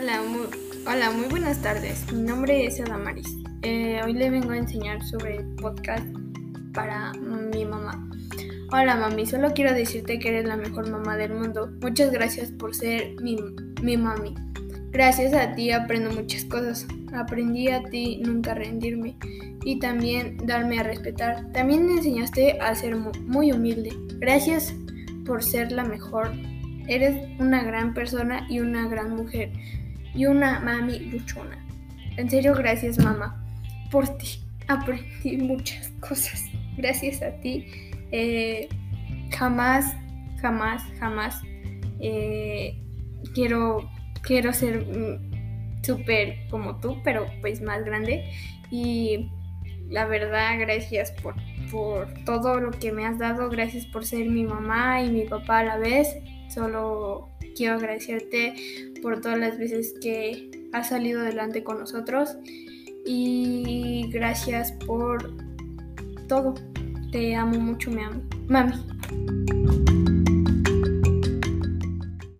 Hola, muy buenas tardes. Mi nombre es Adamaris. Eh, hoy le vengo a enseñar sobre el podcast para mi mamá. Hola mami, solo quiero decirte que eres la mejor mamá del mundo. Muchas gracias por ser mi, mi mami. Gracias a ti aprendo muchas cosas. Aprendí a ti nunca rendirme y también darme a respetar. También me enseñaste a ser muy humilde. Gracias por ser la mejor. Eres una gran persona y una gran mujer y una mami luchona. En serio, gracias mamá por ti. Aprendí muchas cosas. Gracias a ti. Eh, jamás, jamás, jamás eh, quiero, quiero ser mm, súper como tú, pero pues más grande. Y la verdad, gracias por, por todo lo que me has dado. Gracias por ser mi mamá y mi papá a la vez. Solo quiero agradecerte por todas las veces que has salido adelante con nosotros y gracias por todo. Te amo mucho, mi. Mami.